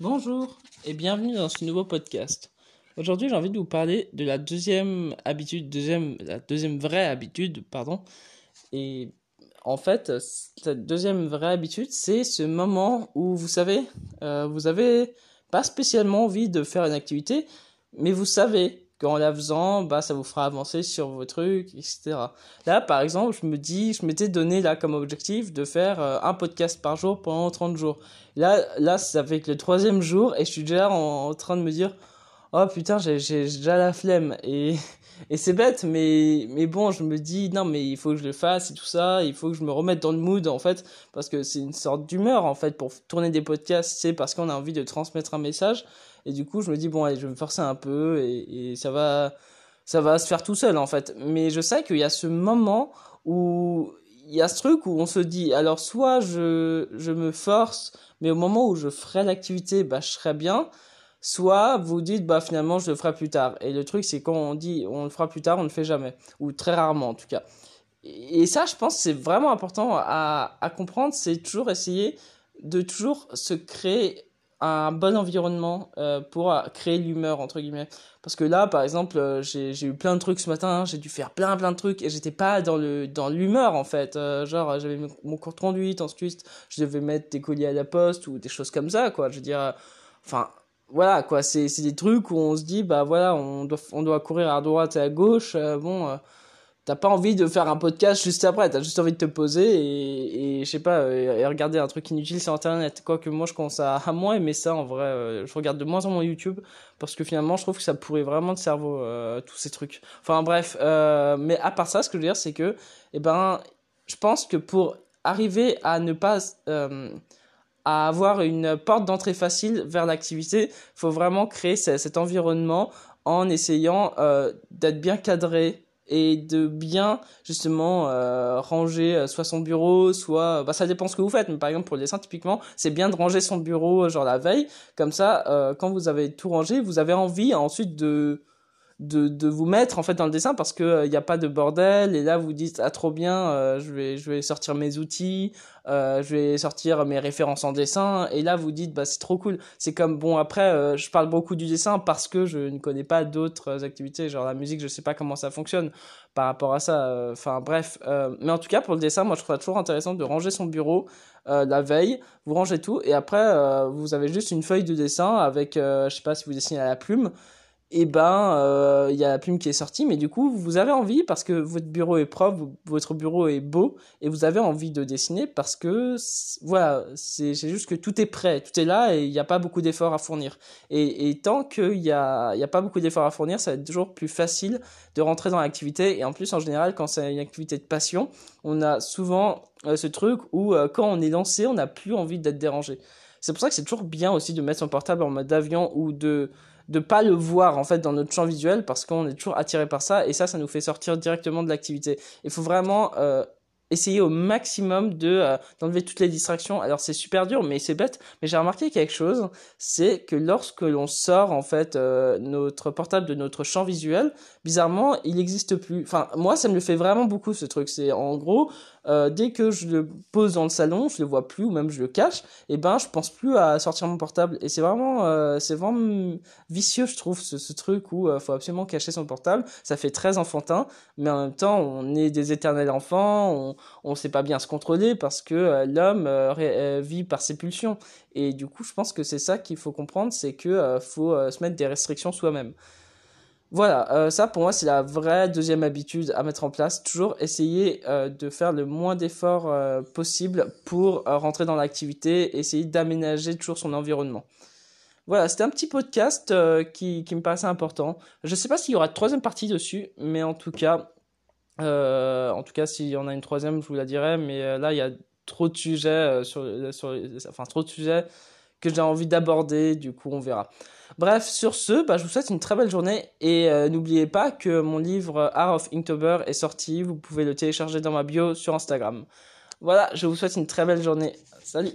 Bonjour et bienvenue dans ce nouveau podcast. Aujourd'hui, j'ai envie de vous parler de la deuxième habitude, deuxième, la deuxième vraie habitude, pardon. Et en fait, cette deuxième vraie habitude, c'est ce moment où vous savez, euh, vous avez pas spécialement envie de faire une activité, mais vous savez qu'en la faisant, bah, ça vous fera avancer sur vos trucs, etc. Là, par exemple, je me dis, je m'étais donné là comme objectif de faire euh, un podcast par jour pendant 30 jours. Là, là, ça fait que le troisième jour et je suis déjà en, train de me dire, oh putain, j'ai déjà la flemme. Et, et c'est bête, mais, mais bon, je me dis, non, mais il faut que je le fasse et tout ça, il faut que je me remette dans le mood, en fait, parce que c'est une sorte d'humeur, en fait, pour tourner des podcasts, c'est parce qu'on a envie de transmettre un message. Et du coup, je me dis, bon, allez, je vais me forcer un peu et, ça va, ça va se faire tout seul, en fait. Mais je sais qu'il y a ce moment où il y a ce truc où on se dit, alors soit je, je me force, mais au moment où je ferai l'activité, bah, je serai bien. Soit vous dites, bah, finalement, je le ferai plus tard. Et le truc, c'est quand on dit, on le fera plus tard, on ne le fait jamais. Ou très rarement, en tout cas. Et ça, je pense, c'est vraiment important à, à comprendre. C'est toujours essayer de toujours se créer un bon environnement euh, pour créer l'humeur entre guillemets parce que là par exemple euh, j'ai eu plein de trucs ce matin j'ai dû faire plein plein de trucs et j'étais pas dans le dans l'humeur en fait euh, genre j'avais mon cours de conduite ensuite je devais mettre des colis à la poste ou des choses comme ça quoi je veux dire enfin voilà quoi c'est des trucs où on se dit bah voilà on doit on doit courir à droite et à gauche bon t'as pas envie de faire un podcast juste après, t'as juste envie de te poser et, je sais pas, euh, et regarder un truc inutile sur internet. Quoique moi je commence à, à moins aimer ça en vrai, euh, je regarde de moins en moins YouTube parce que finalement je trouve que ça pourrait vraiment de cerveau, euh, tous ces trucs. Enfin bref, mais à part ça, ce que je veux dire c'est que, eh ben, je pense que pour arriver à ne pas à avoir une porte d'entrée facile vers l'activité, faut vraiment créer cet environnement en essayant d'être bien cadré et de bien justement euh, ranger euh, soit son bureau, soit bah ça dépend ce que vous faites. Mais par exemple pour le dessin typiquement, c'est bien de ranger son bureau genre la veille, comme ça euh, quand vous avez tout rangé, vous avez envie ensuite de de, de vous mettre en fait dans le dessin parce que il euh, n'y a pas de bordel et là vous dites ah trop bien euh, je vais je vais sortir mes outils euh, je vais sortir mes références en dessin et là vous dites bah c'est trop cool. C'est comme bon après je parle beaucoup du dessin parce que je ne connais pas d'autres activités genre la musique je sais pas comment ça fonctionne par rapport à ça enfin bref mais en tout cas pour le dessin moi je trouve ça toujours intéressant de ranger son bureau la veille vous rangez tout et après vous avez juste une feuille de dessin avec je sais pas si vous dessinez à la plume et eh ben euh, il y a la plume qui est sortie mais du coup vous avez envie parce que votre bureau est propre votre bureau est beau et vous avez envie de dessiner parce que voilà c'est juste que tout est prêt tout est là et il n'y a pas beaucoup d'efforts à fournir. Et, et tant qu'il y a y a pas beaucoup d'efforts à fournir ça va être toujours plus facile de rentrer dans l'activité. Et en plus en général quand c'est une activité de passion on a souvent euh, ce truc où euh, quand on est lancé on n'a plus envie d'être dérangé. C'est pour ça que c'est toujours bien aussi de mettre son portable en mode avion ou de de pas le voir en fait dans notre champ visuel parce qu'on est toujours attiré par ça et ça ça nous fait sortir directement de l'activité. Il faut vraiment euh, essayer au maximum de euh, d'enlever toutes les distractions. Alors c'est super dur, mais c'est bête. Mais j'ai remarqué quelque chose, c'est que lorsque l'on sort en fait euh, notre portable de notre champ visuel, bizarrement, il n'existe plus. Enfin, moi, ça me le fait vraiment beaucoup ce truc. C'est en gros, euh, dès que je le pose dans le salon, je le vois plus ou même je le cache, et ben je pense plus à sortir mon portable. Et c'est vraiment, euh, c'est vraiment vicieux, je trouve, ce, truc où euh, faut absolument cacher son portable. Ça fait très enfantin, mais en même temps, on est des éternels enfants, on, on sait pas bien se contrôler parce que euh, l'homme vit par ses pulsions. Et du coup, je pense que c'est ça qu'il faut comprendre, c'est que faut se mettre des restrictions soi-même. Voilà, euh, ça pour moi c'est la vraie deuxième habitude à mettre en place. Toujours essayer euh, de faire le moins d'efforts euh, possible pour rentrer dans l'activité, essayer d'aménager toujours son environnement. Voilà, c'était un petit podcast qui, qui me paraissait important. Je ne sais pas s'il y aura une troisième partie dessus, mais en tout cas, en tout cas s'il y en a une troisième, je vous la dirai. Mais là, il y a trop de sujets sur, enfin trop de sujets que j'ai envie d'aborder. Du coup, on verra. Bref, sur ce, bah, je vous souhaite une très belle journée et euh, n'oubliez pas que mon livre Art of Inktober est sorti. Vous pouvez le télécharger dans ma bio sur Instagram. Voilà, je vous souhaite une très belle journée. Salut